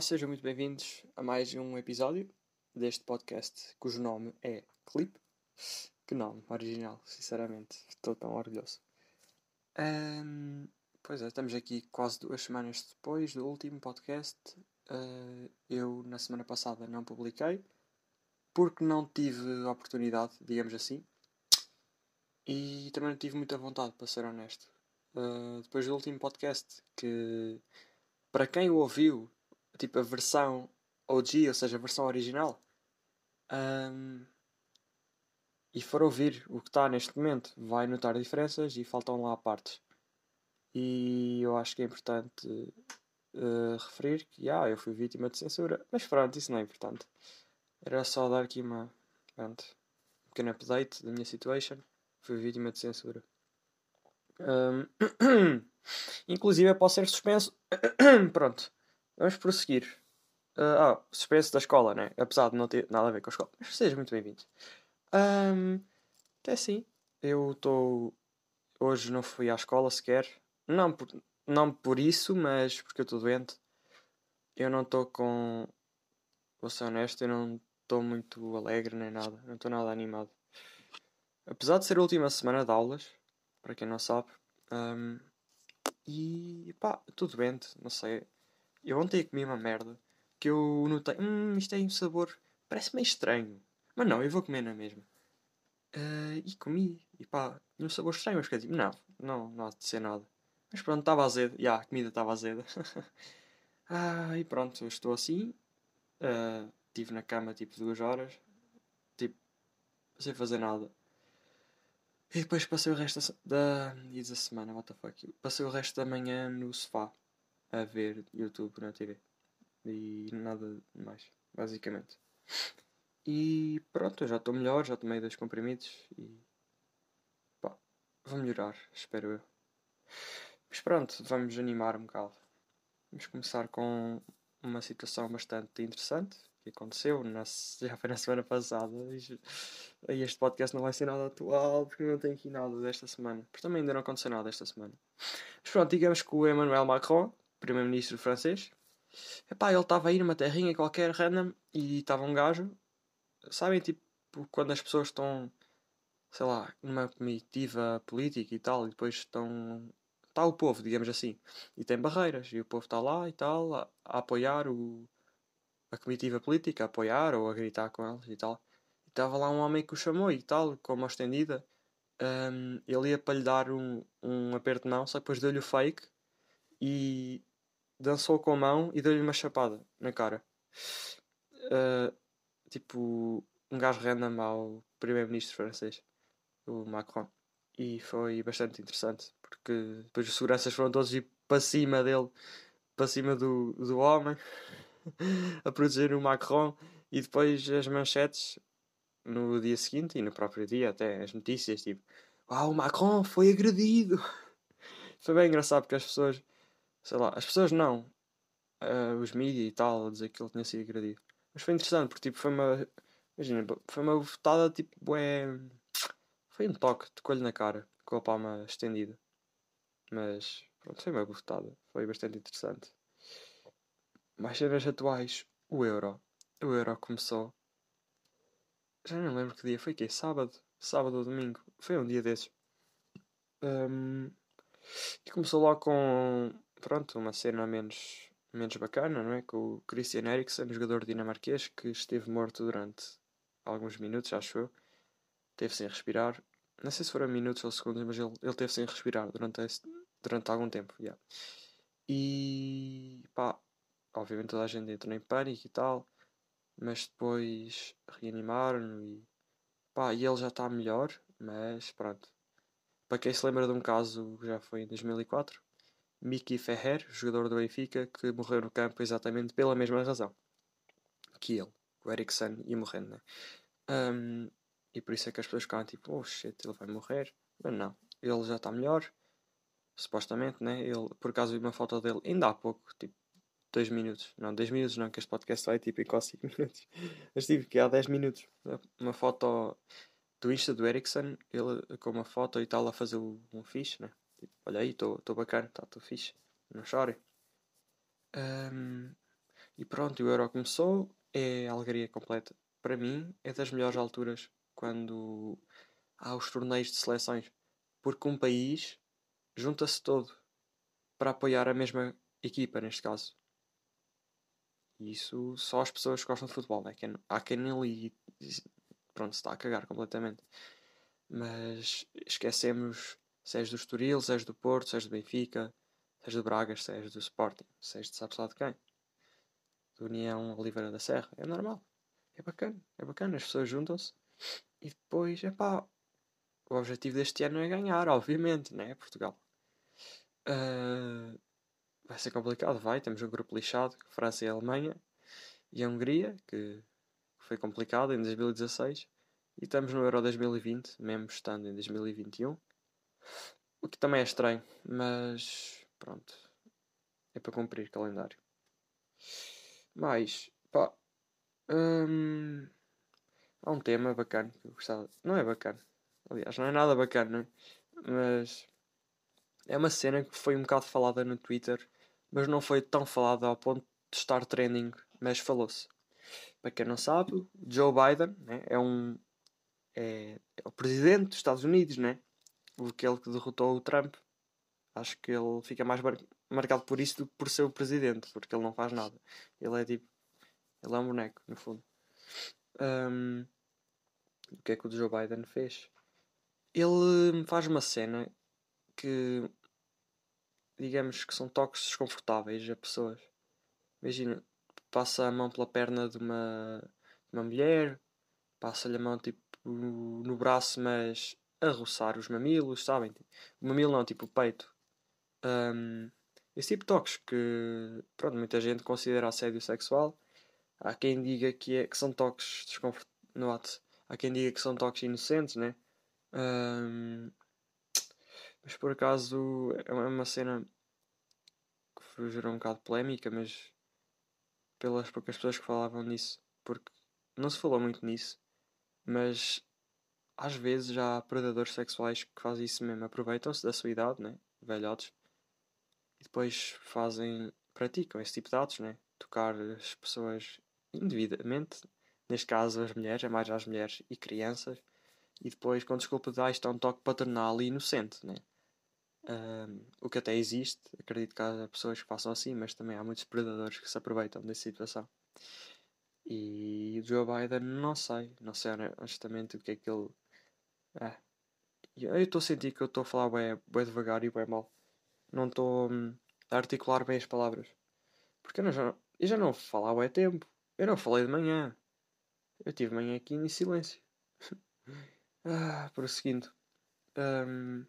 Sejam muito bem-vindos a mais um episódio deste podcast cujo nome é Clip. Que nome original, sinceramente, estou tão orgulhoso. Um, pois é, estamos aqui quase duas semanas depois do último podcast. Uh, eu, na semana passada, não publiquei porque não tive oportunidade, digamos assim, e também não tive muita vontade, para ser honesto. Uh, depois do último podcast, que para quem o ouviu tipo a versão OG, ou seja, a versão original, um, e for ouvir o que está neste momento, vai notar diferenças e faltam lá partes. E eu acho que é importante uh, referir que ah, eu fui vítima de censura, mas pronto, isso não é importante. Era só dar aqui uma pronto, um pequeno update da minha situation. Fui vítima de censura. Um, inclusive, eu posso ser suspenso. pronto. Vamos prosseguir. Uh, ah, suspenso da escola, né? Apesar de não ter nada a ver com a escola. Mas sejam muito bem-vindos. Um, até sim. Eu estou. Hoje não fui à escola sequer. Não por, não por isso, mas porque eu estou doente. Eu não estou com. Vou ser honesto, eu não estou muito alegre nem nada. Não estou nada animado. Apesar de ser a última semana de aulas, para quem não sabe. Um, e pá, tudo doente, não sei. Eu ontem comi uma merda que eu notei, hum, isto tem um sabor, parece meio estranho. Mas não, eu vou comer na mesma. Uh, e comi, e pá, tinha um sabor estranho, mas que tipo, não, não, não há de ser nada. Mas pronto, estava azedo, já, a comida estava azeda. ah, e pronto, estou assim. Uh, estive na cama tipo duas horas, tipo, sem fazer nada. E depois passei o resto da, da, da semana, what the fuck. Passei o resto da manhã no sofá a ver YouTube na TV. E nada mais, basicamente. E pronto, eu já estou melhor, já tomei dois comprimidos e pá, vou melhorar, espero eu. Mas pronto, vamos animar um bocado. Vamos começar com uma situação bastante interessante que aconteceu, na, já foi na semana passada. E este podcast não vai ser nada atual porque não tenho aqui nada desta semana. Porque também ainda não aconteceu nada esta semana. Mas pronto, digamos que o Emmanuel Macron primeiro-ministro francês. Epá, ele estava aí numa terrinha qualquer random e estava um gajo. Sabem, tipo, quando as pessoas estão, sei lá, numa comitiva política e tal, e depois estão. Está o povo, digamos assim, e tem barreiras, e o povo está lá e tal, a, a apoiar o, a comitiva política, a apoiar ou a gritar com eles e tal. Estava lá um homem que o chamou e tal, com uma estendida. Um, ele ia para lhe dar um, um aperto de mão, só depois deu-lhe o fake e dançou com a mão e deu-lhe uma chapada na cara. Uh, tipo, um gajo random ao primeiro-ministro francês, o Macron. E foi bastante interessante, porque depois os seguranças foram todos ir para cima dele, para cima do, do homem, a proteger o Macron. E depois as manchetes no dia seguinte e no próprio dia, até as notícias, tipo, Uau, o Macron foi agredido! Foi bem engraçado porque as pessoas sei lá, as pessoas não, uh, os mídias e tal, a dizer que ele tinha sido agredido. Mas foi interessante, porque tipo, foi uma, imagina, foi uma votada tipo, é, foi um toque de coelho na cara, com a palma estendida. Mas, pronto, foi uma votada, foi bastante interessante. Mais cenas atuais, o Euro. O Euro começou. Já não lembro que dia foi que Sábado? Sábado ou domingo? Foi um dia desses. Um, e começou lá com pronto, uma cena menos, menos bacana, não é? Com o Christian Eriksen, jogador dinamarquês, que esteve morto durante alguns minutos, acho eu. Teve sem respirar. Não sei se foram minutos ou segundos, mas ele, ele teve sem respirar durante, esse, durante algum tempo. Yeah. E pá, obviamente toda a gente entrou em pânico e tal, mas depois reanimaram e pá, e ele já está melhor, mas pronto. Para quem se lembra de um caso que já foi em 2004, Miki Ferrer, jogador do Benfica, que morreu no campo exatamente pela mesma razão que ele, o Eriksen, ia morrendo, né? Um, e por isso é que as pessoas ficam tipo, oh shit, ele vai morrer. Mas não, ele já está melhor, supostamente, né? Ele, por acaso vi uma foto dele ainda há pouco, tipo, 2 minutos. Não, 10 minutos não, que este podcast vai tipo em quase 5 minutos. Mas tive que há 10 minutos. Uma foto do Insta do Eriksen, ele com uma foto e tal a fazer um fixe, né? Tipo, olha aí, estou bacana, está tudo fixe, não chore. Um, E pronto, o Euro começou, é a alegria completa. Para mim, é das melhores alturas quando há os torneios de seleções. Porque um país junta-se todo para apoiar a mesma equipa, neste caso. E isso só as pessoas que gostam de futebol. É quem, há quem nem ligue pronto, se está a cagar completamente. Mas esquecemos se és do Estoril, se és do Porto, se és do Benfica, se és do Braga, se és do Sporting, se és de sabe lá de quem. Do União Oliveira da Serra. É normal. É bacana. É bacana. As pessoas juntam-se e depois, é pá. O objetivo deste ano é ganhar, obviamente, né? Portugal. Uh, vai ser complicado, vai. Temos um grupo lixado, França e Alemanha. E a Hungria, que foi complicado em 2016. E estamos no Euro 2020, mesmo estando em 2021. O que também é estranho, mas pronto. É para cumprir calendário. Mas, pá. Hum, há um tema bacana que eu gostava. Não é bacana. Aliás, não é nada bacana, mas é uma cena que foi um bocado falada no Twitter, mas não foi tão falada ao ponto de estar trending, mas falou-se. Para quem não sabe, Joe Biden né, é um é, é, o presidente dos Estados Unidos, né? Aquele que derrotou o Trump. Acho que ele fica mais mar marcado por isso do que por ser o presidente, porque ele não faz nada. Ele é tipo. Ele é um boneco, no fundo. Um, o que é que o Joe Biden fez? Ele faz uma cena que. Digamos que são toques desconfortáveis a pessoas. Imagina, passa a mão pela perna de uma, de uma mulher, passa-lhe a mão tipo no braço, mas a roçar os mamilos, sabem? O mamilo não, tipo o peito. Um, esse tipo de toques que, pronto, muita gente considera assédio sexual. Há quem diga que, é, que são toques desconfortáveis. Há quem diga que são toques inocentes, né? Um, mas por acaso é uma cena que gerou um bocado polémica, mas pelas poucas pessoas que falavam nisso, porque não se falou muito nisso, mas às vezes há predadores sexuais que fazem isso mesmo, aproveitam-se da sua idade, né? velhotes, e depois fazem, praticam esse tipo de atos, né? tocar as pessoas indevidamente, neste caso as mulheres, é mais às mulheres e crianças, e depois com desculpa de ah, isto é um toque paternal e inocente, né? Um, o que até existe, acredito que há pessoas que façam assim, mas também há muitos predadores que se aproveitam dessa situação. E o Joe Biden, não sei, não sei honestamente o que é que ele. É. Eu estou a sentir que eu estou a falar bem, bem devagar e bem mal. Não estou hum, a articular bem as palavras. Porque eu, já, eu já não falava há tempo. Eu não falei de manhã. Eu tive manhã aqui em silêncio. ah, prosseguindo. Um,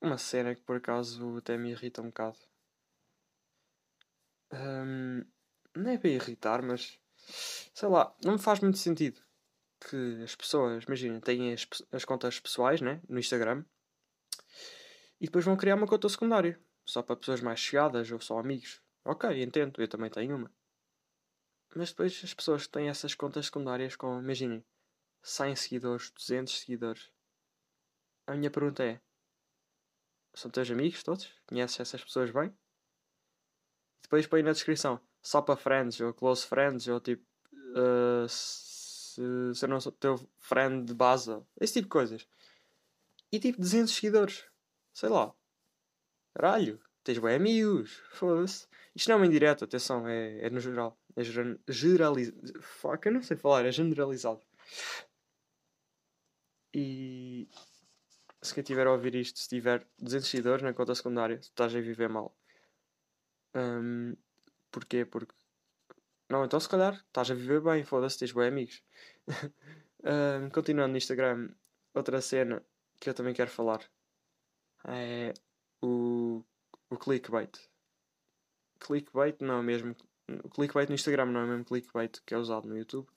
uma cena que por acaso até me irrita um bocado. Um, não é para irritar, mas sei lá, não me faz muito sentido que as pessoas, imagina, têm as, as contas pessoais né, no Instagram e depois vão criar uma conta secundária só para pessoas mais chegadas ou só amigos. Ok, entendo, eu também tenho uma. Mas depois as pessoas que têm essas contas secundárias com, imaginem, 100 seguidores, 200 seguidores. A minha pergunta é: são teus amigos todos? Conheces essas pessoas bem? Depois põe na descrição só para friends ou close friends ou tipo uh, se, se eu não sou teu friend de base, esse tipo de coisas. E tipo 200 seguidores, sei lá, caralho, tens bem amigos, foda-se. Isto não é uma indireta, atenção, é, é no geral, é generalizado. Fuck, eu não sei falar, é generalizado. E se quem tiver a ouvir isto, se tiver 200 seguidores na conta secundária, estás a viver mal. Um, porquê? Porque. Não, então se calhar estás a viver bem, foda-se, tens bem amigos. um, continuando no Instagram, outra cena que eu também quero falar é o, o clickbait. Clickbait não é mesmo. O clickbait no Instagram não é mesmo clickbait que é usado no YouTube,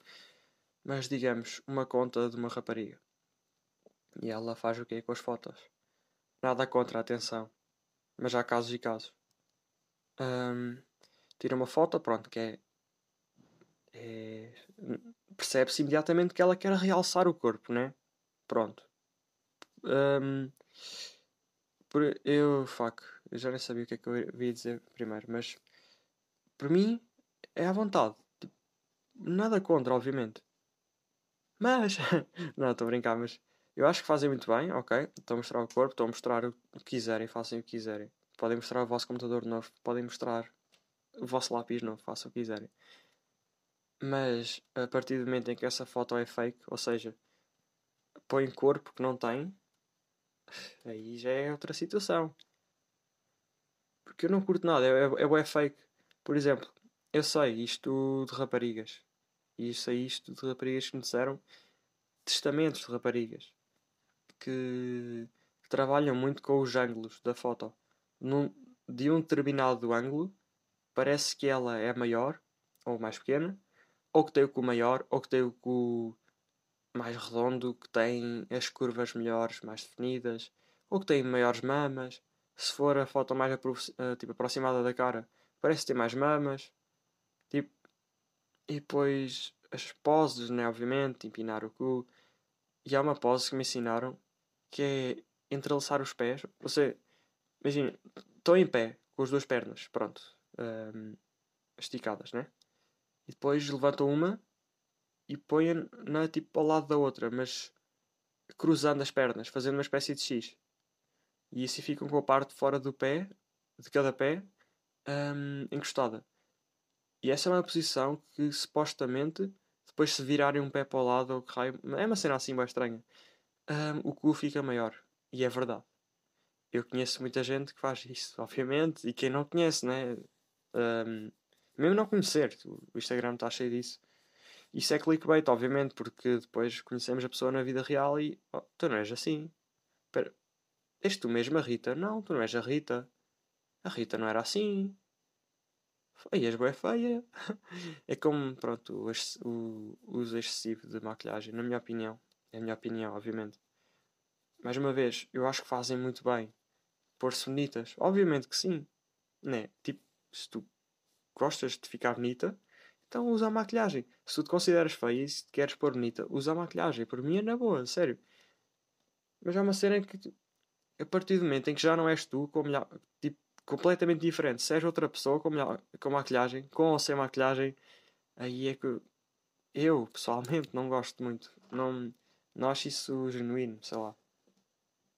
mas digamos, uma conta de uma rapariga e ela faz o quê com as fotos? Nada contra a atenção. Mas há casos e casos. Um, tira uma foto, pronto, que é. É Percebe-se imediatamente que ela quer realçar o corpo, né? Pronto. Um, por, eu, fuck, eu já nem sabia o que é que eu ia dizer primeiro, mas Para mim, é à vontade. Tipo, nada contra, obviamente. Mas, não, estou a brincar, mas eu acho que fazem muito bem, ok? Estão a mostrar o corpo, estão a mostrar o que quiserem, façam o que quiserem. Podem mostrar o vosso computador novo, podem mostrar o vosso lápis novo, façam o que quiserem. Mas a partir do momento em que essa foto é fake, ou seja, põe corpo que não tem, aí já é outra situação. Porque eu não curto nada, é, é, é fake. Por exemplo, eu sei isto de raparigas. E sei isto de raparigas que me disseram testamentos de raparigas que, que trabalham muito com os ângulos da foto. Num, de um determinado ângulo, parece que ela é maior ou mais pequena, ou que tem o cu maior, ou que tem o cu mais redondo, que tem as curvas melhores, mais definidas, ou que tem maiores mamas. Se for a foto mais uh, tipo, aproximada da cara, parece ter mais mamas. Tipo, e depois as poses, né, obviamente, empinar o cu. E há uma pose que me ensinaram que é entrelaçar os pés. Você, imagina, estou em pé, com as duas pernas, pronto, um, esticadas, né? E depois levanta uma e põe na tipo ao lado da outra, mas cruzando as pernas, fazendo uma espécie de X. E assim ficam com a parte fora do pé, de cada pé, um, encostada. E essa é uma posição que supostamente, depois se virarem um pé para o lado ou que raio, é uma cena assim bem estranha, um, o cu fica maior. E é verdade. Eu conheço muita gente que faz isso, obviamente, e quem não conhece, né? Um, mesmo não conhecer, o Instagram está cheio disso. Isso é clickbait, obviamente, porque depois conhecemos a pessoa na vida real e oh, tu não és assim. Espera, és tu mesmo a Rita? Não, tu não és a Rita. A Rita não era assim. És bem feia. é como, pronto, o, o uso excessivo de maquilhagem, na minha opinião. É a minha opinião, obviamente. Mais uma vez, eu acho que fazem muito bem. Pôr-se bonitas. Obviamente que sim. Né? Tipo, se tu gostas de ficar bonita, então usa a maquilhagem. Se tu te consideras feia e se te queres pôr bonita, usa a maquilhagem. Por mim é na boa, sério. Mas há uma cena que, a partir do momento em que já não és tu, com tipo, completamente diferente, se és outra pessoa com, com maquilhagem, com ou sem maquilhagem, aí é que eu, pessoalmente, não gosto muito. Não, não acho isso genuíno, sei lá.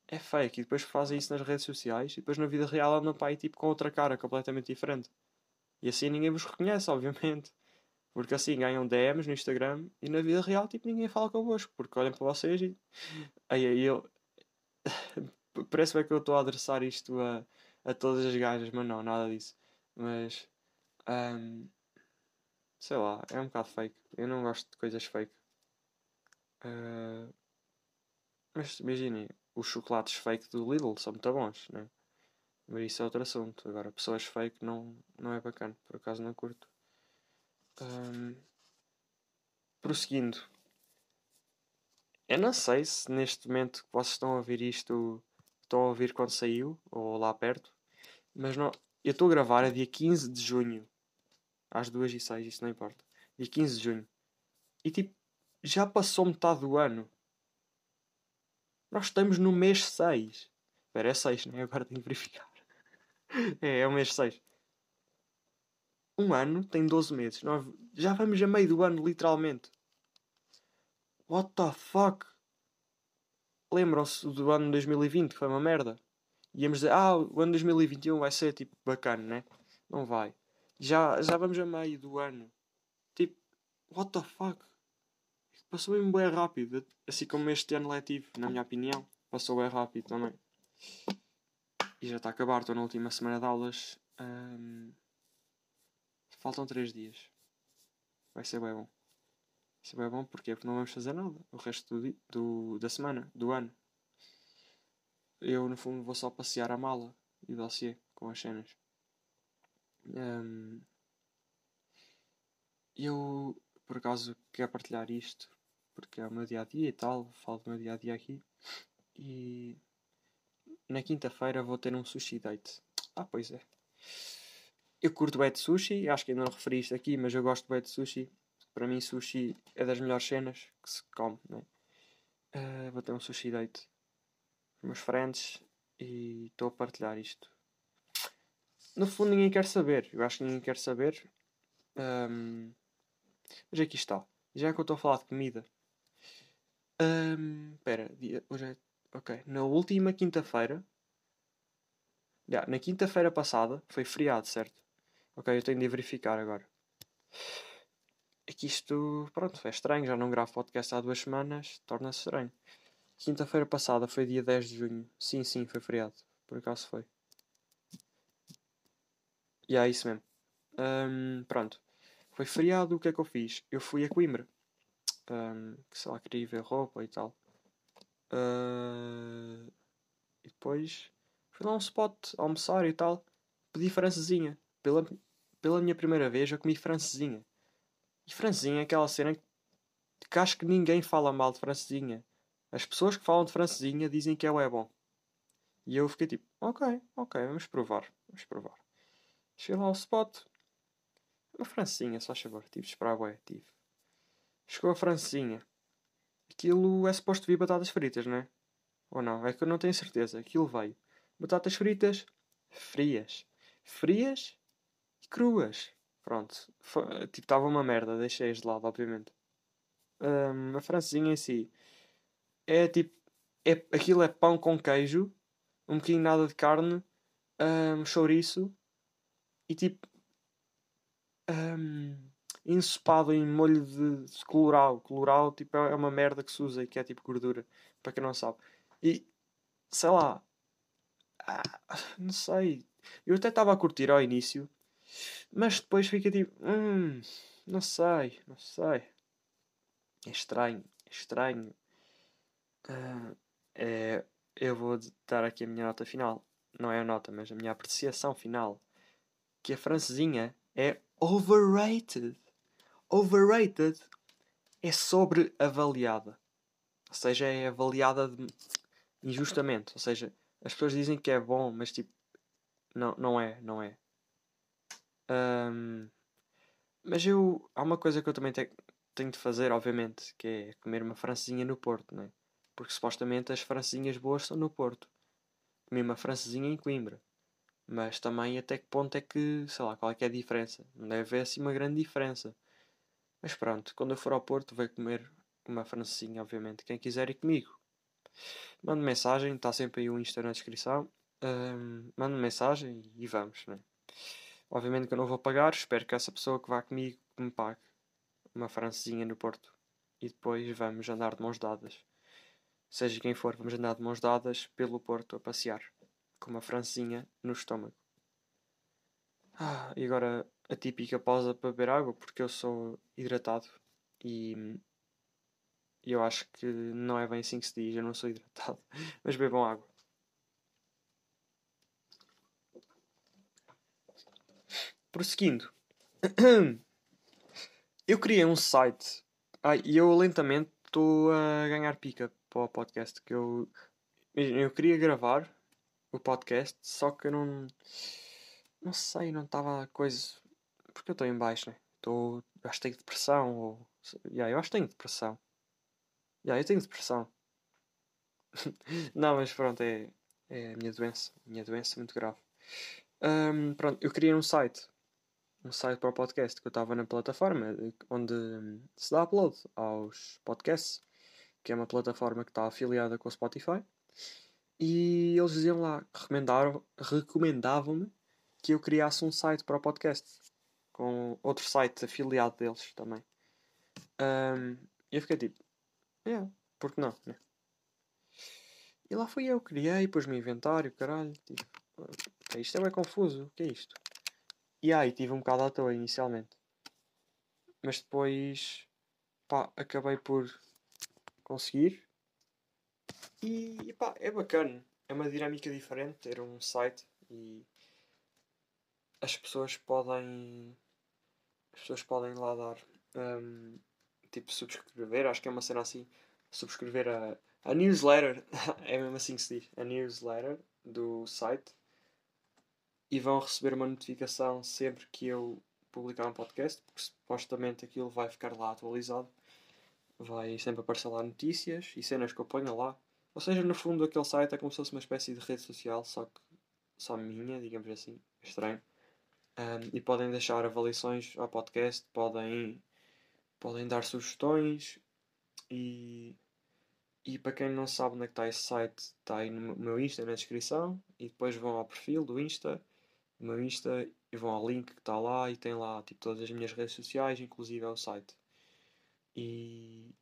É fake. E depois fazem isso nas redes sociais e depois na vida real andam para aí tipo com outra cara completamente diferente. E assim ninguém vos reconhece, obviamente. Porque assim ganham DMs no Instagram e na vida real tipo ninguém fala convosco. Porque olham para vocês e. Aí, aí eu. Parece bem que eu estou a adressar isto a, a todas as gajas, mas não, nada disso. Mas. Um, sei lá, é um bocado fake. Eu não gosto de coisas fake. Uh, mas imaginem, os chocolates fake do Lidl são muito bons, né? Mas isso é outro assunto. Agora, pessoas fake não, não é bacana. Por acaso não curto. Um, prosseguindo. Eu não sei se neste momento que vocês estão a ouvir isto, estão a ouvir quando saiu, ou lá perto, mas não, eu estou a gravar a dia 15 de junho, às 2 e 6, isso não importa. Dia 15 de junho. E tipo, já passou metade do ano. Nós estamos no mês 6. Espera, é 6, né? Agora tenho que verificar. é, é o mês 6. Um ano tem 12 meses. Nós já vamos a meio do ano, literalmente. What the fuck? Lembram-se do ano 2020, que foi uma merda? Íamos dizer, ah, o ano 2021 vai ser tipo bacana, né? Não vai. Já, já vamos a meio do ano. Tipo, what the fuck? Passou mesmo bem rápido. Assim como este ano letivo, na minha opinião. Passou bem rápido também. E já está a acabar, estou na última semana de aulas. Um... Faltam 3 dias. Vai ser bem bom. Vai ser bem bom porquê? porque não vamos fazer nada o resto do, do, da semana, do ano. Eu, no fundo, vou só passear a mala e o dossiê com as cenas. Um... Eu, por acaso, quero partilhar isto porque é o meu dia a dia e tal. Falo do meu dia a dia aqui. E na quinta-feira vou ter um sushi date. Ah, pois é. Eu curto bem sushi, acho que ainda não referi isto aqui, mas eu gosto de sushi. Para mim, sushi é das melhores cenas que se come? Uh, vou ter um sushi date com meus friends e estou a partilhar isto. no fundo ninguém quer saber. Eu acho que ninguém quer saber. Um, mas aqui está. Já que eu estou a falar de comida. Espera, um, hoje é. Ok. Na última quinta-feira. Yeah, na quinta-feira passada foi feriado, certo? Ok, eu tenho de verificar agora. É que isto, pronto, é estranho. Já não gravo podcast há duas semanas. Torna-se estranho. Quinta-feira passada foi dia 10 de junho. Sim, sim, foi feriado. Por acaso foi. E yeah, é isso mesmo. Um, pronto. Foi feriado, o que é que eu fiz? Eu fui a Coimbra. Um, que sei lá, queria ver roupa e tal. Uh, e depois fui lá um spot almoçar e tal. Pedi francesinha. Pela, pela minha primeira vez eu comi francesinha. E francesinha é aquela cena que acho que ninguém fala mal de francesinha. As pessoas que falam de francesinha dizem que o é bom. E eu fiquei tipo, ok, ok, vamos provar. Vamos provar. Cheguei lá ao spot. Uma francinha, só favor. Tive de esperar, ué, tive. Chegou a francinha. Aquilo é suposto vir batatas fritas, não é? Ou não? É que eu não tenho certeza. Aquilo veio. Batatas fritas frias. Frias e cruas. Pronto. tipo, estava uma merda. Deixei-as de lado, obviamente. Um, a francesinha em si é tipo. É, aquilo é pão com queijo, um bocadinho nada de carne, um, chouriço e tipo um, ensopado em molho de, colorau. Colorau tipo, é uma merda que se usa e que é tipo gordura, para quem não sabe. E sei lá, ah, não sei. Eu até estava a curtir ao início, mas depois fica tipo, hum, não sei, não sei. É estranho, é estranho. Uh, é, eu vou dar aqui a minha nota final. Não é a nota, mas a minha apreciação final que a francesinha é overrated. Overrated é sobreavaliada. Ou seja, é avaliada de... injustamente. Ou seja, as pessoas dizem que é bom, mas tipo, não, não é, não é. Um, mas eu. Há uma coisa que eu também te, tenho de fazer, obviamente, que é comer uma francesinha no Porto, não é? Porque supostamente as francesinhas boas são no Porto. Comi uma francesinha em Coimbra. Mas também até que ponto é que, sei lá, qual é que é a diferença? Não deve haver assim uma grande diferença. Mas pronto, quando eu for ao Porto, vai comer uma francesinha, obviamente. Quem quiser ir comigo. Mande mensagem, está sempre aí o Insta na descrição. Um, mande mensagem e vamos, né? Obviamente que eu não vou pagar, espero que essa pessoa que vá comigo me pague uma francesinha no Porto. E depois vamos andar de mãos dadas. Seja quem for, vamos andar de mãos dadas pelo Porto a passear com uma francinha no estômago. Ah, e agora a típica pausa para beber água, porque eu sou hidratado e eu acho que não é bem assim que se diz, eu não sou hidratado, mas bebam água. Prosseguindo, eu criei um site e eu lentamente estou a ganhar pica para o podcast que eu, eu queria gravar o podcast, só que eu não. Não sei, não estava coisa. Porque eu estou em baixo, né? Estou. Acho que tenho depressão, ou. Yeah, eu acho que tenho depressão. Yeah, eu tenho depressão. não, mas pronto, é, é a minha doença. A minha doença muito grave. Um, pronto, eu criei um site. Um site para o podcast que eu estava na plataforma onde se dá upload aos podcasts, que é uma plataforma que está afiliada com o Spotify. E eles diziam lá, recomendavam-me que eu criasse um site para o podcast, com outro site afiliado deles também. Um, e eu fiquei tipo, yeah, porque não, né? E lá fui eu, criei, pus-me inventário, caralho, tipo, isto é bem confuso, o que é isto? E aí tive um bocado à toa inicialmente. Mas depois, pá, acabei por conseguir e pá, é bacana. É uma dinâmica diferente ter um site e as pessoas podem. As pessoas podem lá dar um, tipo subscrever, acho que é uma cena assim. Subscrever a, a newsletter, é mesmo assim que se diz, a newsletter do site e vão receber uma notificação sempre que eu publicar um podcast, porque supostamente aquilo vai ficar lá atualizado. Vai sempre aparecer lá notícias e cenas que eu ponho lá ou seja, no fundo, aquele site é como se fosse uma espécie de rede social, só que só minha, digamos assim, estranho. Um, e podem deixar avaliações ao podcast, podem, podem dar sugestões e, e para quem não sabe onde é está esse site, está aí no meu Insta na descrição e depois vão ao perfil do Insta, do meu Insta e vão ao link que está lá e tem lá tipo, todas as minhas redes sociais, inclusive é o site. E,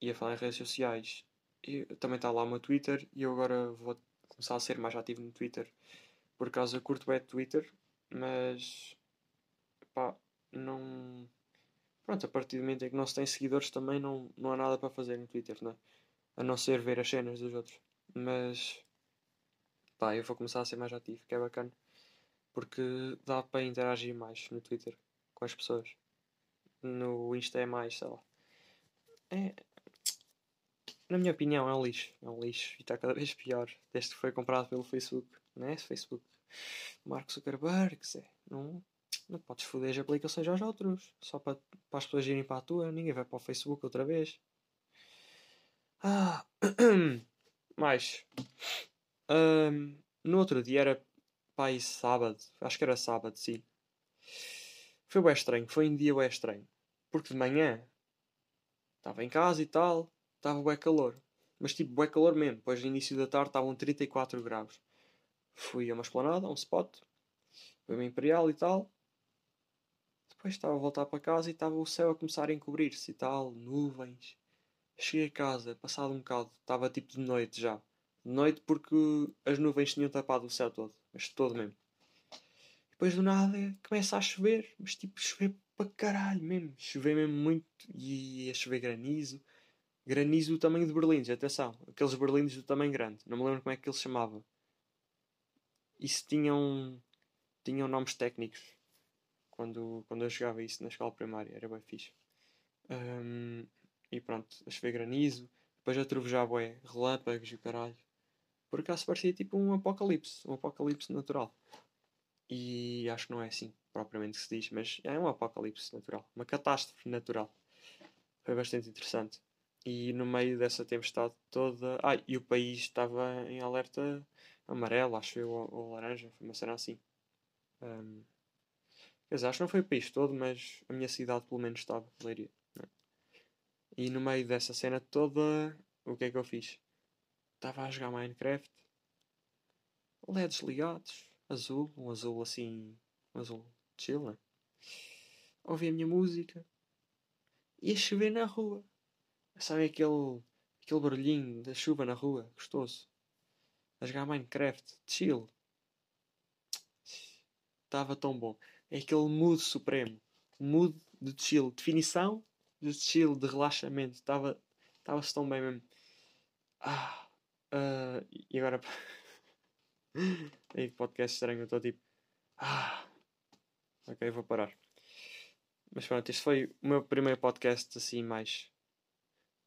e a falar em redes sociais, e também está lá o meu Twitter e eu agora vou começar a ser mais ativo no Twitter. Por eu curto bem Twitter, mas pá, não. Pronto, a partir do momento em que não se tem seguidores também não, não há nada para fazer no Twitter, não é? A não ser ver as cenas dos outros. Mas pá, eu vou começar a ser mais ativo, que é bacana. Porque dá para interagir mais no Twitter com as pessoas. No Insta é mais, sei lá. É, na minha opinião, é um lixo. É um lixo e está cada vez pior. Desde que foi comprado pelo Facebook. Não é? Facebook. Mark Zuckerberg, Zé. Não, não podes foder as aplicações aos outros. Só para, para as pessoas irem para a tua. Ninguém vai para o Facebook outra vez. Ah. Mais. Um, no outro dia era pai sábado. Acho que era sábado, sim. Foi bem estranho. Foi um dia bem estranho. Porque de manhã estava em casa e tal estava bem calor. Mas tipo, bem calor mesmo. Depois no início da tarde estavam 34 graus. Fui a uma esplanada, a um spot. Foi uma imperial e tal. Depois estava a voltar para casa e estava o céu a começar a encobrir-se e tal. Nuvens. Cheguei a casa, passado um bocado. Estava tipo de noite já. De noite porque as nuvens tinham tapado o céu todo. Mas todo mesmo. Depois do nada começa a chover. Mas tipo, chover para caralho mesmo. Chover mesmo muito. E a chover granizo granizo do tamanho de berlindes, atenção, aqueles berlindes do tamanho grande, não me lembro como é que ele se chamava. Isso tinham, tinham nomes técnicos quando, quando eu jogava isso na escola primária, era bem fixe. Um, e pronto, a chover granizo, depois a trovejar bué, relâmpagos e caralho. Por acaso parecia tipo um apocalipse, um apocalipse natural. E acho que não é assim propriamente que se diz, mas é um apocalipse natural, uma catástrofe natural. Foi bastante interessante. E no meio dessa tempestade toda. Ah, e o país estava em alerta amarelo, acho eu, ou, ou laranja, foi uma cena assim. Um, quer dizer, acho que não foi o país todo, mas a minha cidade pelo menos estava, Leiria. Né? E no meio dessa cena toda, o que é que eu fiz? Estava a jogar Minecraft, LEDs ligados, azul, um azul assim, um azul chill, né? Ouvi a minha música, ia chover na rua. Sabe aquele, aquele barulhinho da chuva na rua? Gostoso. A jogar Minecraft. Chill. Estava tão bom. É aquele mood supremo. Mood de chill. Definição de chill, de relaxamento. Estava estava-se tão bem mesmo. Ah, uh, e agora. Aí podcast estranho, eu estou tipo. Ah, ok, vou parar. Mas pronto, este foi o meu primeiro podcast assim mais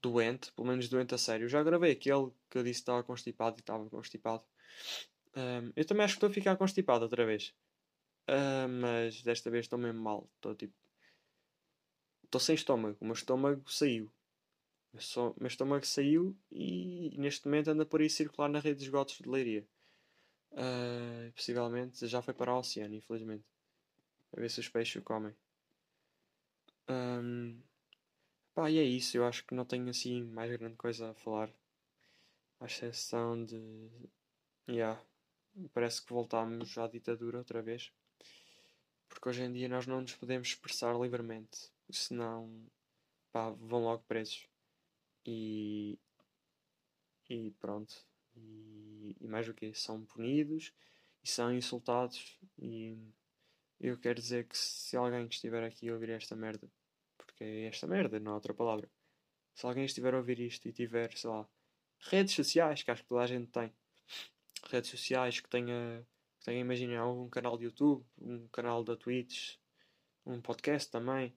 doente, pelo menos doente a sério. Eu já gravei aquele que eu disse que estava constipado e estava constipado. Um, eu também acho que estou a ficar constipado outra vez. Uh, mas desta vez estou mesmo mal. Estou tipo. Estou sem estômago. O meu estômago saiu. O meu estômago saiu e neste momento anda por aí circular na rede de esgotos de leiria. Uh, possivelmente já foi para o oceano, infelizmente. A ver se os peixes o comem. Um, Pá, e é isso. Eu acho que não tenho assim mais grande coisa a falar. À exceção de. Yeah. Parece que voltámos à ditadura outra vez. Porque hoje em dia nós não nos podemos expressar livremente. Senão. Pá, vão logo presos. E. E pronto. E, e mais o que? São punidos e são insultados. E eu quero dizer que se alguém que estiver aqui ouvir esta merda porque é esta merda, não há outra palavra. Se alguém estiver a ouvir isto e tiver, sei lá, redes sociais, que acho que toda a gente tem, redes sociais que tenha, que tenha imaginem, algum canal de YouTube, um canal da Twitch, um podcast também,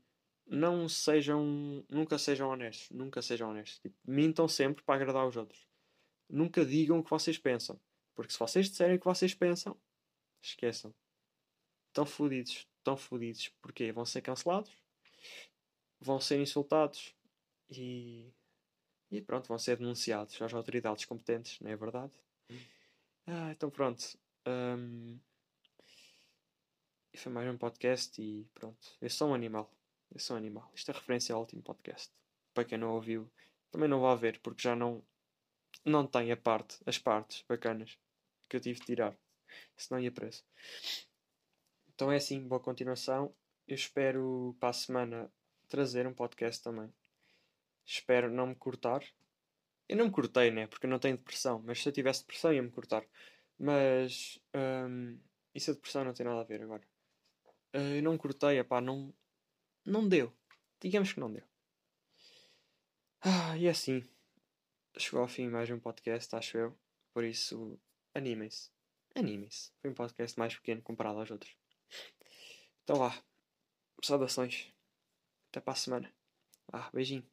não sejam, nunca sejam honestos, nunca sejam honestos. Tipo, mintam sempre para agradar os outros. Nunca digam o que vocês pensam, porque se vocês disserem o que vocês pensam, esqueçam. Estão fodidos, estão fodidos, porque vão ser cancelados vão ser insultados e, e pronto, vão ser denunciados às autoridades competentes, não é verdade? Ah, então pronto. Um, foi mais um podcast e pronto. Eu sou um animal. Eu sou um animal. Isto é referência ao último podcast. Para quem não ouviu, também não vá ver, porque já não, não tem a parte, as partes bacanas que eu tive de tirar. Senão ia preso. Então é assim, boa continuação. Eu espero para a semana trazer um podcast também. Espero não me cortar. Eu não me cortei, né? Porque eu não tenho depressão. Mas se eu tivesse depressão, ia-me cortar. Mas um, isso a depressão não tem nada a ver agora. Uh, eu não me cortei, pá, não, não deu. Digamos que não deu. Ah, e é assim. Chegou ao fim mais um podcast, acho eu. Por isso, animem-se. Animem-se. Foi um podcast mais pequeno comparado aos outros. Então vá. Saudações. Até para a semana. Ah, beijinho.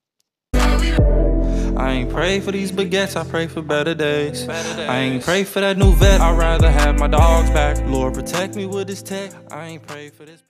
I ain't pray for these baguettes, I pray for better days. better days. I ain't pray for that new vet, I'd rather have my dogs back. Lord, protect me with this tech. I ain't pray for this.